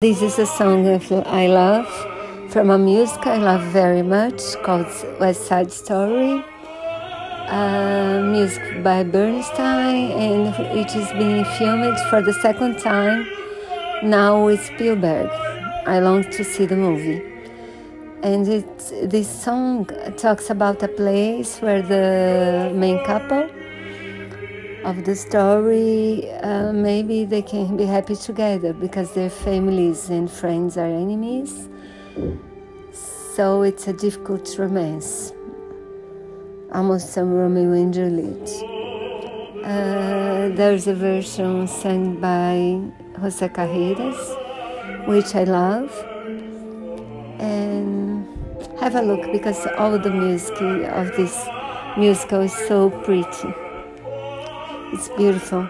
This is a song I love from a music I love very much called West Side Story. Uh, music by Bernstein, and it is being filmed for the second time now with Spielberg. I long to see the movie. And it, this song talks about a place where the main couple of the story, uh, maybe they can be happy together because their families and friends are enemies. So it's a difficult romance, almost some Romeo and Juliet. Uh, there's a version sung by Jose Carreras, which I love. And have a look because all the music of this musical is so pretty. It's beautiful.